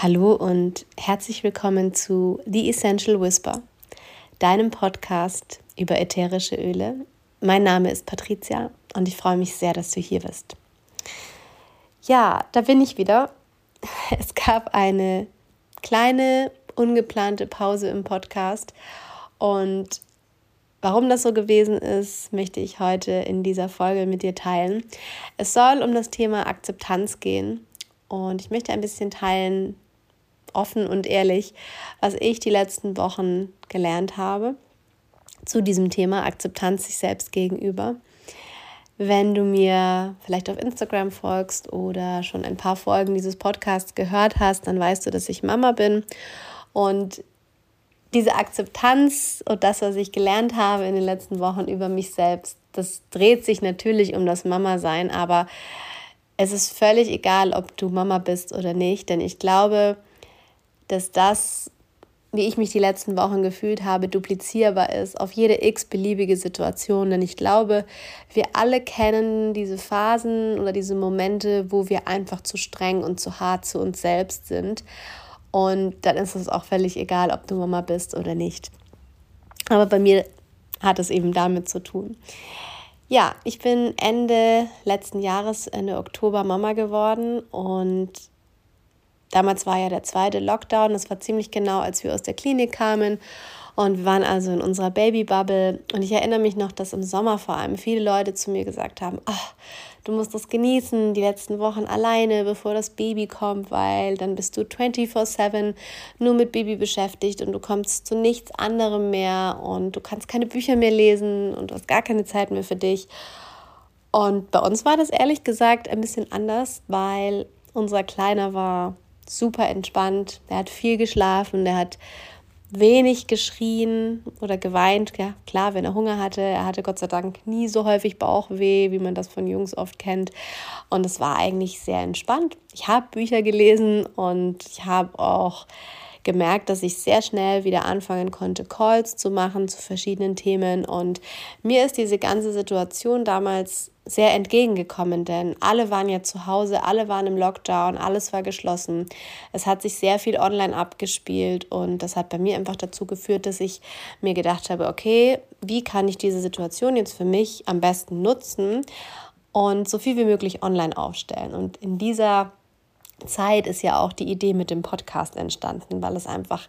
Hallo und herzlich willkommen zu The Essential Whisper, deinem Podcast über ätherische Öle. Mein Name ist Patricia und ich freue mich sehr, dass du hier bist. Ja, da bin ich wieder. Es gab eine kleine, ungeplante Pause im Podcast und Warum das so gewesen ist, möchte ich heute in dieser Folge mit dir teilen. Es soll um das Thema Akzeptanz gehen und ich möchte ein bisschen teilen, offen und ehrlich, was ich die letzten Wochen gelernt habe zu diesem Thema Akzeptanz sich selbst gegenüber. Wenn du mir vielleicht auf Instagram folgst oder schon ein paar Folgen dieses Podcasts gehört hast, dann weißt du, dass ich Mama bin. Und diese Akzeptanz und das, was ich gelernt habe in den letzten Wochen über mich selbst, das dreht sich natürlich um das Mama-Sein, aber es ist völlig egal, ob du Mama bist oder nicht, denn ich glaube, dass das, wie ich mich die letzten Wochen gefühlt habe, duplizierbar ist auf jede x-beliebige Situation. Denn ich glaube, wir alle kennen diese Phasen oder diese Momente, wo wir einfach zu streng und zu hart zu uns selbst sind. Und dann ist es auch völlig egal, ob du Mama bist oder nicht. Aber bei mir hat es eben damit zu tun. Ja, ich bin Ende letzten Jahres, Ende Oktober Mama geworden und Damals war ja der zweite Lockdown, das war ziemlich genau, als wir aus der Klinik kamen. Und wir waren also in unserer Babybubble. Und ich erinnere mich noch, dass im Sommer vor allem viele Leute zu mir gesagt haben, ach, du musst das genießen, die letzten Wochen alleine, bevor das Baby kommt, weil dann bist du 24/7 nur mit Baby beschäftigt und du kommst zu nichts anderem mehr und du kannst keine Bücher mehr lesen und du hast gar keine Zeit mehr für dich. Und bei uns war das ehrlich gesagt ein bisschen anders, weil unser Kleiner war super entspannt. Er hat viel geschlafen, er hat wenig geschrien oder geweint. Ja, klar, wenn er Hunger hatte. Er hatte Gott sei Dank nie so häufig Bauchweh, wie man das von Jungs oft kennt. Und es war eigentlich sehr entspannt. Ich habe Bücher gelesen und ich habe auch gemerkt, dass ich sehr schnell wieder anfangen konnte, Calls zu machen zu verschiedenen Themen. Und mir ist diese ganze Situation damals sehr entgegengekommen, denn alle waren ja zu Hause, alle waren im Lockdown, alles war geschlossen. Es hat sich sehr viel online abgespielt und das hat bei mir einfach dazu geführt, dass ich mir gedacht habe, okay, wie kann ich diese Situation jetzt für mich am besten nutzen und so viel wie möglich online aufstellen. Und in dieser Zeit ist ja auch die Idee mit dem Podcast entstanden, weil es einfach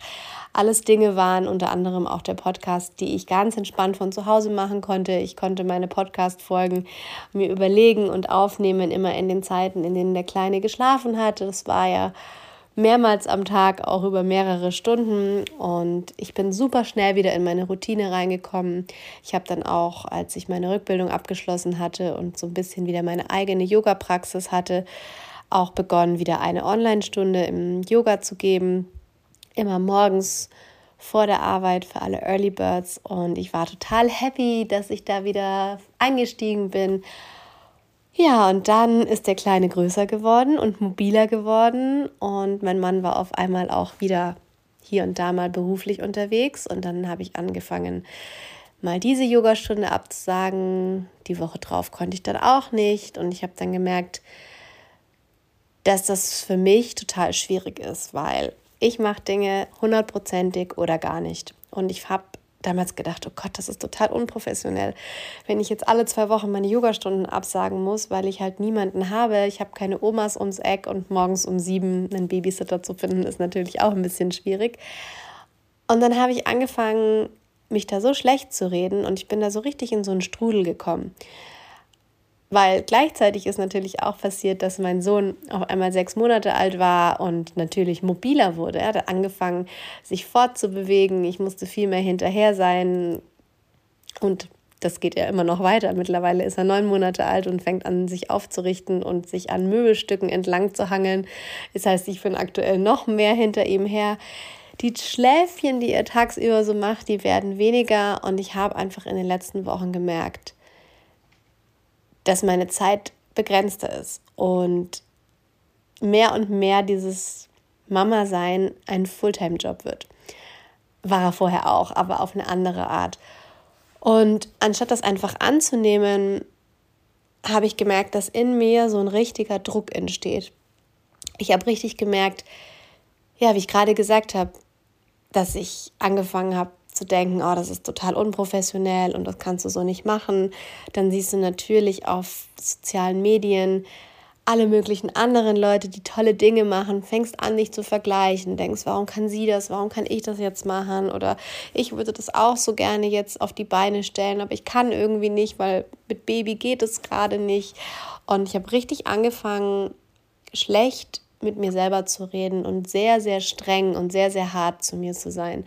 alles Dinge waren, unter anderem auch der Podcast, die ich ganz entspannt von zu Hause machen konnte. Ich konnte meine Podcast-Folgen mir überlegen und aufnehmen, immer in den Zeiten, in denen der Kleine geschlafen hatte. Das war ja mehrmals am Tag, auch über mehrere Stunden. Und ich bin super schnell wieder in meine Routine reingekommen. Ich habe dann auch, als ich meine Rückbildung abgeschlossen hatte und so ein bisschen wieder meine eigene Yoga-Praxis hatte, auch begonnen, wieder eine Online-Stunde im Yoga zu geben. Immer morgens vor der Arbeit für alle Early Birds. Und ich war total happy, dass ich da wieder eingestiegen bin. Ja, und dann ist der Kleine größer geworden und mobiler geworden. Und mein Mann war auf einmal auch wieder hier und da mal beruflich unterwegs. Und dann habe ich angefangen, mal diese Yogastunde abzusagen. Die Woche drauf konnte ich dann auch nicht. Und ich habe dann gemerkt, dass das für mich total schwierig ist, weil ich mache Dinge hundertprozentig oder gar nicht. Und ich habe damals gedacht, oh Gott, das ist total unprofessionell, wenn ich jetzt alle zwei Wochen meine Yogastunden absagen muss, weil ich halt niemanden habe. Ich habe keine Omas ums Eck und morgens um sieben einen Babysitter zu finden, ist natürlich auch ein bisschen schwierig. Und dann habe ich angefangen, mich da so schlecht zu reden und ich bin da so richtig in so einen Strudel gekommen. Weil gleichzeitig ist natürlich auch passiert, dass mein Sohn auf einmal sechs Monate alt war und natürlich mobiler wurde. Er hat angefangen, sich fortzubewegen. Ich musste viel mehr hinterher sein. Und das geht ja immer noch weiter. Mittlerweile ist er neun Monate alt und fängt an, sich aufzurichten und sich an Möbelstücken entlang zu hangeln. Das heißt, ich bin aktuell noch mehr hinter ihm her. Die Schläfchen, die er tagsüber so macht, die werden weniger. Und ich habe einfach in den letzten Wochen gemerkt, dass meine Zeit begrenzter ist und mehr und mehr dieses Mama-Sein ein Fulltime-Job wird. War er vorher auch, aber auf eine andere Art. Und anstatt das einfach anzunehmen, habe ich gemerkt, dass in mir so ein richtiger Druck entsteht. Ich habe richtig gemerkt, ja, wie ich gerade gesagt habe, dass ich angefangen habe zu denken, oh, das ist total unprofessionell und das kannst du so nicht machen. Dann siehst du natürlich auf sozialen Medien alle möglichen anderen Leute, die tolle Dinge machen, fängst an, dich zu vergleichen, denkst, warum kann sie das, warum kann ich das jetzt machen oder ich würde das auch so gerne jetzt auf die Beine stellen, aber ich kann irgendwie nicht, weil mit Baby geht es gerade nicht. Und ich habe richtig angefangen, schlecht mit mir selber zu reden und sehr, sehr streng und sehr, sehr hart zu mir zu sein.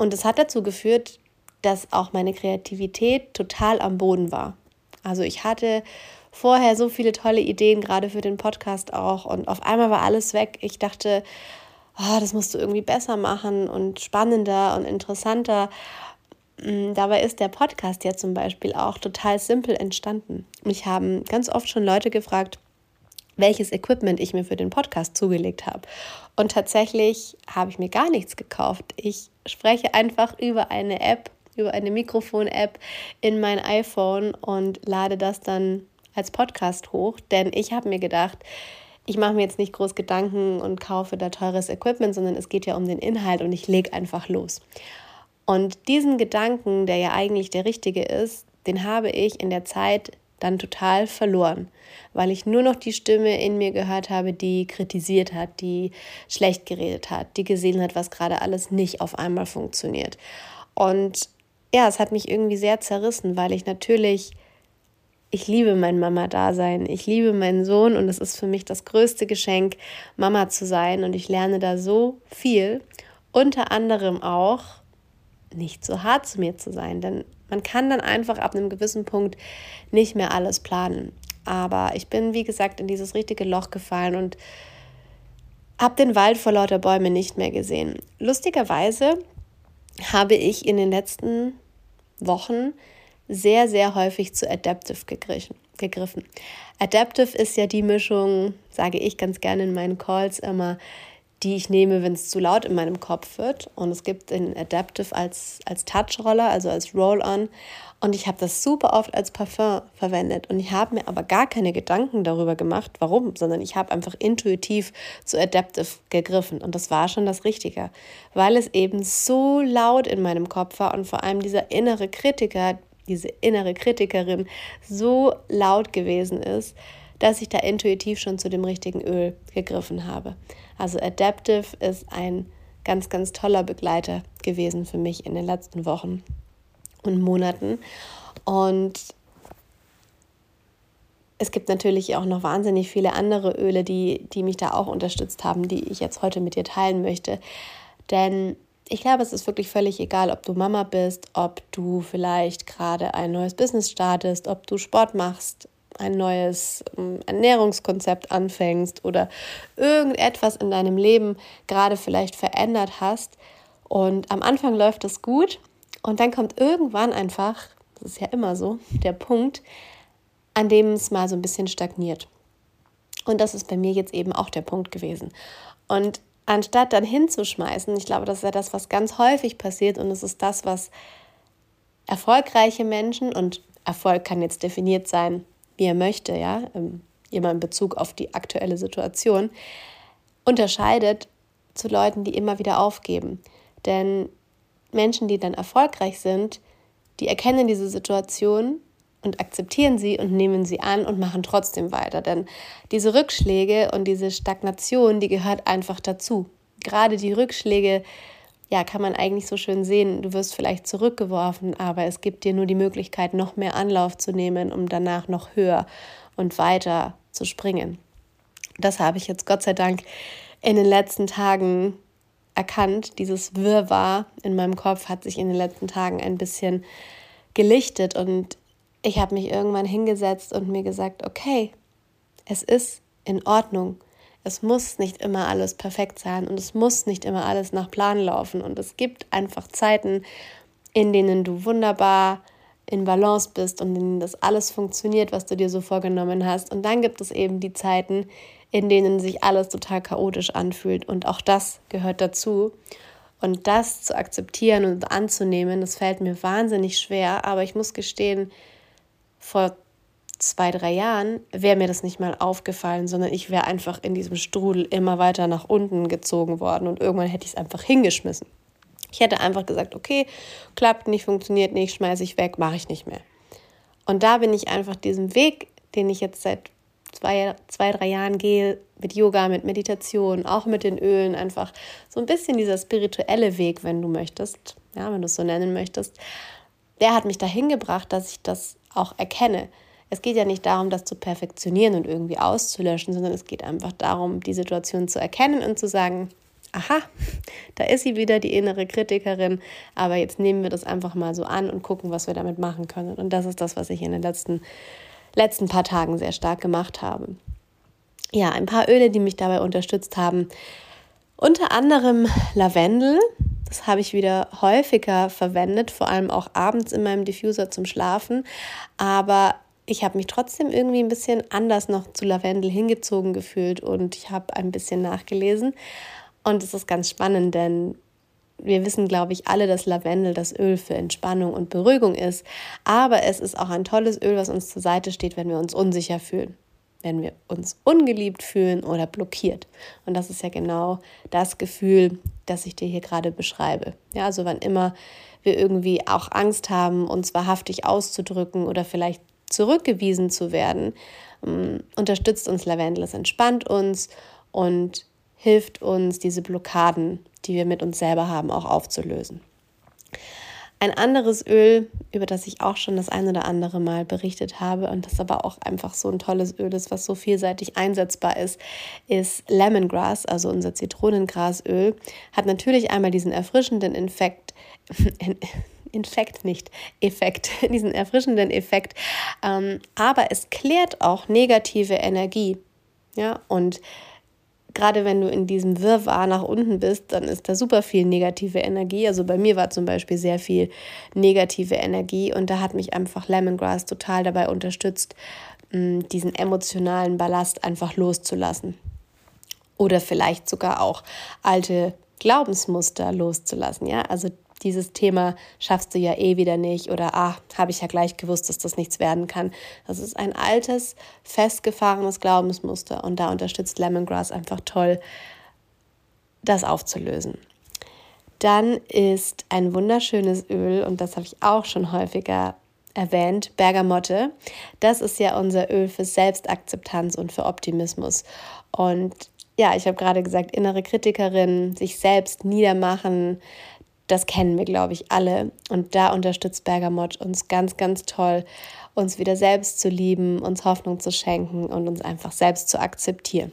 Und es hat dazu geführt, dass auch meine Kreativität total am Boden war. Also ich hatte vorher so viele tolle Ideen, gerade für den Podcast auch. Und auf einmal war alles weg. Ich dachte, oh, das musst du irgendwie besser machen und spannender und interessanter. Mm, dabei ist der Podcast ja zum Beispiel auch total simpel entstanden. Mich haben ganz oft schon Leute gefragt, welches Equipment ich mir für den Podcast zugelegt habe. Und tatsächlich habe ich mir gar nichts gekauft. Ich spreche einfach über eine App, über eine Mikrofon-App in mein iPhone und lade das dann als Podcast hoch, denn ich habe mir gedacht, ich mache mir jetzt nicht groß Gedanken und kaufe da teures Equipment, sondern es geht ja um den Inhalt und ich lege einfach los. Und diesen Gedanken, der ja eigentlich der richtige ist, den habe ich in der Zeit dann total verloren, weil ich nur noch die Stimme in mir gehört habe, die kritisiert hat, die schlecht geredet hat, die gesehen hat, was gerade alles nicht auf einmal funktioniert. Und ja, es hat mich irgendwie sehr zerrissen, weil ich natürlich ich liebe mein Mama-Dasein. Ich liebe meinen Sohn und es ist für mich das größte Geschenk, Mama zu sein. Und ich lerne da so viel. Unter anderem auch, nicht so hart zu mir zu sein. Denn man kann dann einfach ab einem gewissen Punkt nicht mehr alles planen. Aber ich bin, wie gesagt, in dieses richtige Loch gefallen und habe den Wald vor lauter Bäumen nicht mehr gesehen. Lustigerweise habe ich in den letzten Wochen sehr, sehr häufig zu Adaptive gegriffen. Adaptive ist ja die Mischung, sage ich ganz gerne in meinen Calls immer, die ich nehme, wenn es zu laut in meinem Kopf wird. Und es gibt den Adaptive als, als Touch-Roller, also als Roll-On. Und ich habe das super oft als Parfum verwendet. Und ich habe mir aber gar keine Gedanken darüber gemacht, warum, sondern ich habe einfach intuitiv zu Adaptive gegriffen. Und das war schon das Richtige, weil es eben so laut in meinem Kopf war und vor allem dieser innere Kritiker, diese innere Kritikerin so laut gewesen ist, dass ich da intuitiv schon zu dem richtigen Öl gegriffen habe. Also Adaptive ist ein ganz, ganz toller Begleiter gewesen für mich in den letzten Wochen und Monaten. Und es gibt natürlich auch noch wahnsinnig viele andere Öle, die, die mich da auch unterstützt haben, die ich jetzt heute mit dir teilen möchte. Denn ich glaube, es ist wirklich völlig egal, ob du Mama bist, ob du vielleicht gerade ein neues Business startest, ob du Sport machst, ein neues ähm, Ernährungskonzept anfängst oder irgendetwas in deinem Leben gerade vielleicht verändert hast. Und am Anfang läuft es gut und dann kommt irgendwann einfach, das ist ja immer so, der Punkt, an dem es mal so ein bisschen stagniert. Und das ist bei mir jetzt eben auch der Punkt gewesen. Und anstatt dann hinzuschmeißen, ich glaube, das ist ja das, was ganz häufig passiert und es ist das, was erfolgreiche Menschen und Erfolg kann jetzt definiert sein, wie er möchte, ja, ähm, immer in Bezug auf die aktuelle Situation, unterscheidet zu Leuten, die immer wieder aufgeben. Denn Menschen, die dann erfolgreich sind, die erkennen diese Situation und akzeptieren sie und nehmen sie an und machen trotzdem weiter. Denn diese Rückschläge und diese Stagnation, die gehört einfach dazu. Gerade die Rückschläge, ja, kann man eigentlich so schön sehen. Du wirst vielleicht zurückgeworfen, aber es gibt dir nur die Möglichkeit, noch mehr Anlauf zu nehmen, um danach noch höher und weiter zu springen. Das habe ich jetzt Gott sei Dank in den letzten Tagen erkannt. Dieses Wirrwarr in meinem Kopf hat sich in den letzten Tagen ein bisschen gelichtet und ich habe mich irgendwann hingesetzt und mir gesagt, okay, es ist in Ordnung. Es muss nicht immer alles perfekt sein und es muss nicht immer alles nach Plan laufen. Und es gibt einfach Zeiten, in denen du wunderbar in Balance bist und in denen das alles funktioniert, was du dir so vorgenommen hast. Und dann gibt es eben die Zeiten, in denen sich alles total chaotisch anfühlt. Und auch das gehört dazu. Und das zu akzeptieren und anzunehmen, das fällt mir wahnsinnig schwer. Aber ich muss gestehen, vor zwei, drei Jahren wäre mir das nicht mal aufgefallen, sondern ich wäre einfach in diesem Strudel immer weiter nach unten gezogen worden und irgendwann hätte ich es einfach hingeschmissen. Ich hätte einfach gesagt, okay, klappt nicht, funktioniert nicht, schmeiße ich weg, mache ich nicht mehr. Und da bin ich einfach diesem Weg, den ich jetzt seit zwei, zwei, drei Jahren gehe, mit Yoga, mit Meditation, auch mit den Ölen, einfach so ein bisschen dieser spirituelle Weg, wenn du möchtest, ja, wenn du es so nennen möchtest, der hat mich dahin gebracht, dass ich das auch erkenne. Es geht ja nicht darum, das zu perfektionieren und irgendwie auszulöschen, sondern es geht einfach darum, die Situation zu erkennen und zu sagen, aha, da ist sie wieder, die innere Kritikerin, aber jetzt nehmen wir das einfach mal so an und gucken, was wir damit machen können. Und das ist das, was ich in den letzten, letzten paar Tagen sehr stark gemacht habe. Ja, ein paar Öle, die mich dabei unterstützt haben. Unter anderem Lavendel, das habe ich wieder häufiger verwendet, vor allem auch abends in meinem Diffuser zum Schlafen. Aber ich habe mich trotzdem irgendwie ein bisschen anders noch zu Lavendel hingezogen gefühlt und ich habe ein bisschen nachgelesen. Und es ist ganz spannend, denn wir wissen, glaube ich, alle, dass Lavendel das Öl für Entspannung und Beruhigung ist. Aber es ist auch ein tolles Öl, was uns zur Seite steht, wenn wir uns unsicher fühlen wenn wir uns ungeliebt fühlen oder blockiert. Und das ist ja genau das Gefühl, das ich dir hier gerade beschreibe. Ja, also wann immer wir irgendwie auch Angst haben, uns wahrhaftig auszudrücken oder vielleicht zurückgewiesen zu werden, ähm, unterstützt uns Lavendel. Es entspannt uns und hilft uns, diese Blockaden, die wir mit uns selber haben, auch aufzulösen. Ein anderes Öl, über das ich auch schon das ein oder andere Mal berichtet habe und das aber auch einfach so ein tolles Öl ist, was so vielseitig einsetzbar ist, ist Lemongrass, also unser Zitronengrasöl. Hat natürlich einmal diesen erfrischenden Infekt, Infekt nicht, Effekt, diesen erfrischenden Effekt, ähm, aber es klärt auch negative Energie. Ja, und gerade wenn du in diesem Wirrwarr nach unten bist, dann ist da super viel negative Energie. Also bei mir war zum Beispiel sehr viel negative Energie und da hat mich einfach Lemongrass total dabei unterstützt, mm, diesen emotionalen Ballast einfach loszulassen. Oder vielleicht sogar auch alte Glaubensmuster loszulassen. Ja, also dieses Thema schaffst du ja eh wieder nicht oder ah, habe ich ja gleich gewusst, dass das nichts werden kann. Das ist ein altes, festgefahrenes Glaubensmuster und da unterstützt Lemongrass einfach toll, das aufzulösen. Dann ist ein wunderschönes Öl und das habe ich auch schon häufiger erwähnt, Bergamotte. Das ist ja unser Öl für Selbstakzeptanz und für Optimismus. Und ja, ich habe gerade gesagt, innere Kritikerin, sich selbst niedermachen, das kennen wir, glaube ich, alle. Und da unterstützt Bergamot uns ganz, ganz toll, uns wieder selbst zu lieben, uns Hoffnung zu schenken und uns einfach selbst zu akzeptieren.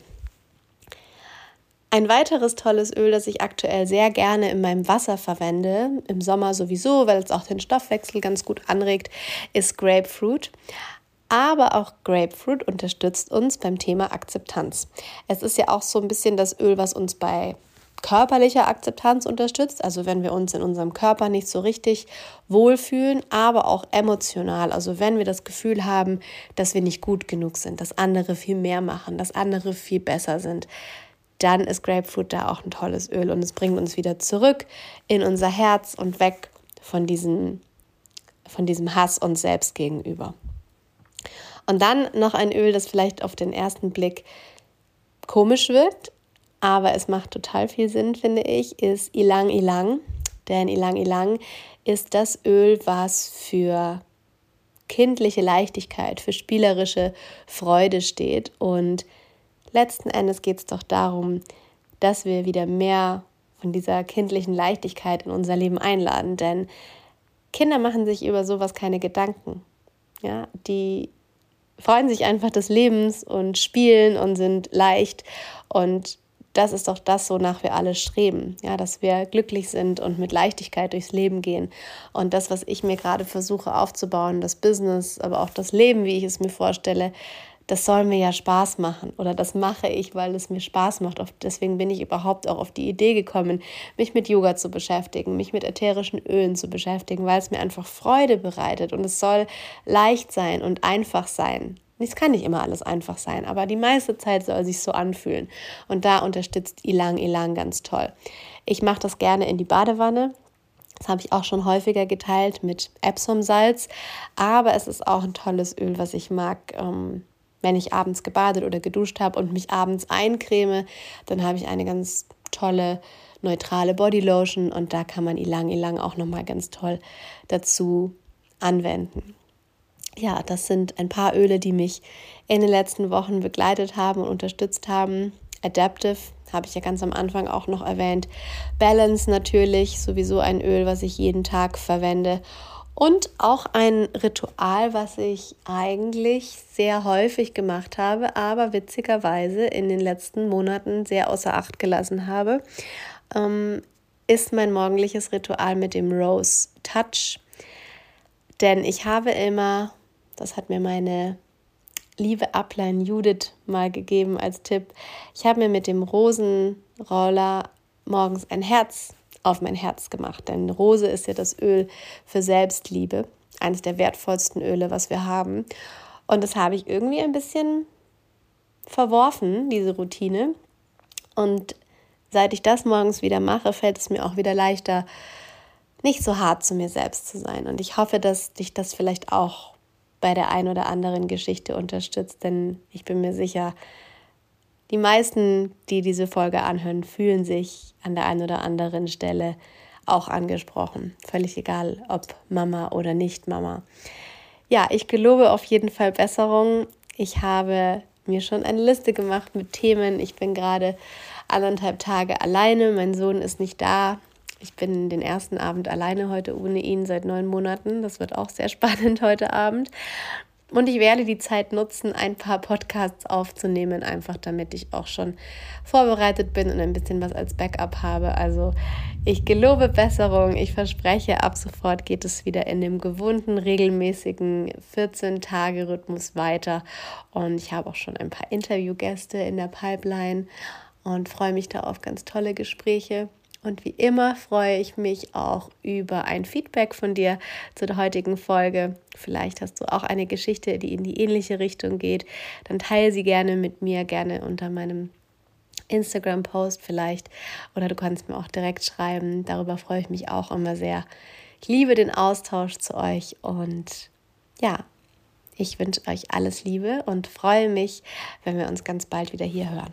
Ein weiteres tolles Öl, das ich aktuell sehr gerne in meinem Wasser verwende, im Sommer sowieso, weil es auch den Stoffwechsel ganz gut anregt, ist Grapefruit. Aber auch Grapefruit unterstützt uns beim Thema Akzeptanz. Es ist ja auch so ein bisschen das Öl, was uns bei körperlicher Akzeptanz unterstützt, also wenn wir uns in unserem Körper nicht so richtig wohlfühlen, aber auch emotional, also wenn wir das Gefühl haben, dass wir nicht gut genug sind, dass andere viel mehr machen, dass andere viel besser sind, dann ist Grapefruit da auch ein tolles Öl und es bringt uns wieder zurück in unser Herz und weg von, diesen, von diesem Hass uns selbst gegenüber. Und dann noch ein Öl, das vielleicht auf den ersten Blick komisch wirkt, aber es macht total viel Sinn, finde ich, ist Ilang Ilang. Denn Ilang Ilang ist das Öl, was für kindliche Leichtigkeit, für spielerische Freude steht. Und letzten Endes geht es doch darum, dass wir wieder mehr von dieser kindlichen Leichtigkeit in unser Leben einladen. Denn Kinder machen sich über sowas keine Gedanken. Ja, die freuen sich einfach des Lebens und spielen und sind leicht. Und das ist doch das, wonach wir alle streben, ja, dass wir glücklich sind und mit Leichtigkeit durchs Leben gehen. Und das, was ich mir gerade versuche aufzubauen, das Business, aber auch das Leben, wie ich es mir vorstelle, das soll mir ja Spaß machen oder das mache ich, weil es mir Spaß macht. Deswegen bin ich überhaupt auch auf die Idee gekommen, mich mit Yoga zu beschäftigen, mich mit ätherischen Ölen zu beschäftigen, weil es mir einfach Freude bereitet und es soll leicht sein und einfach sein. Es kann nicht immer alles einfach sein, aber die meiste Zeit soll sich so anfühlen. Und da unterstützt Ilang Ilang ganz toll. Ich mache das gerne in die Badewanne. Das habe ich auch schon häufiger geteilt mit Epsom-Salz. Aber es ist auch ein tolles Öl, was ich mag. Ähm, wenn ich abends gebadet oder geduscht habe und mich abends eincreme, dann habe ich eine ganz tolle neutrale Bodylotion und da kann man Ilang Ilang auch nochmal ganz toll dazu anwenden. Ja, das sind ein paar Öle, die mich in den letzten Wochen begleitet haben und unterstützt haben. Adaptive habe ich ja ganz am Anfang auch noch erwähnt. Balance natürlich, sowieso ein Öl, was ich jeden Tag verwende. Und auch ein Ritual, was ich eigentlich sehr häufig gemacht habe, aber witzigerweise in den letzten Monaten sehr außer Acht gelassen habe, ähm, ist mein morgendliches Ritual mit dem Rose Touch. Denn ich habe immer, das hat mir meine liebe Upline Judith mal gegeben als Tipp, ich habe mir mit dem Rosenroller morgens ein Herz auf mein Herz gemacht. Denn Rose ist ja das Öl für Selbstliebe, eines der wertvollsten Öle, was wir haben. Und das habe ich irgendwie ein bisschen verworfen, diese Routine. Und seit ich das morgens wieder mache, fällt es mir auch wieder leichter, nicht so hart zu mir selbst zu sein. Und ich hoffe, dass dich das vielleicht auch bei der ein oder anderen Geschichte unterstützt, denn ich bin mir sicher, die meisten, die diese Folge anhören, fühlen sich an der einen oder anderen Stelle auch angesprochen. Völlig egal, ob Mama oder nicht Mama. Ja, ich gelobe auf jeden Fall Besserung. Ich habe mir schon eine Liste gemacht mit Themen. Ich bin gerade anderthalb Tage alleine. Mein Sohn ist nicht da. Ich bin den ersten Abend alleine heute ohne ihn seit neun Monaten. Das wird auch sehr spannend heute Abend. Und ich werde die Zeit nutzen, ein paar Podcasts aufzunehmen, einfach damit ich auch schon vorbereitet bin und ein bisschen was als Backup habe. Also ich gelobe Besserung. Ich verspreche, ab sofort geht es wieder in dem gewohnten, regelmäßigen 14-Tage-Rhythmus weiter. Und ich habe auch schon ein paar Interviewgäste in der Pipeline und freue mich da auf ganz tolle Gespräche. Und wie immer freue ich mich auch über ein Feedback von dir zu der heutigen Folge. Vielleicht hast du auch eine Geschichte, die in die ähnliche Richtung geht. Dann teile sie gerne mit mir, gerne unter meinem Instagram-Post vielleicht. Oder du kannst mir auch direkt schreiben. Darüber freue ich mich auch immer sehr. Ich liebe den Austausch zu euch und ja, ich wünsche euch alles Liebe und freue mich, wenn wir uns ganz bald wieder hier hören.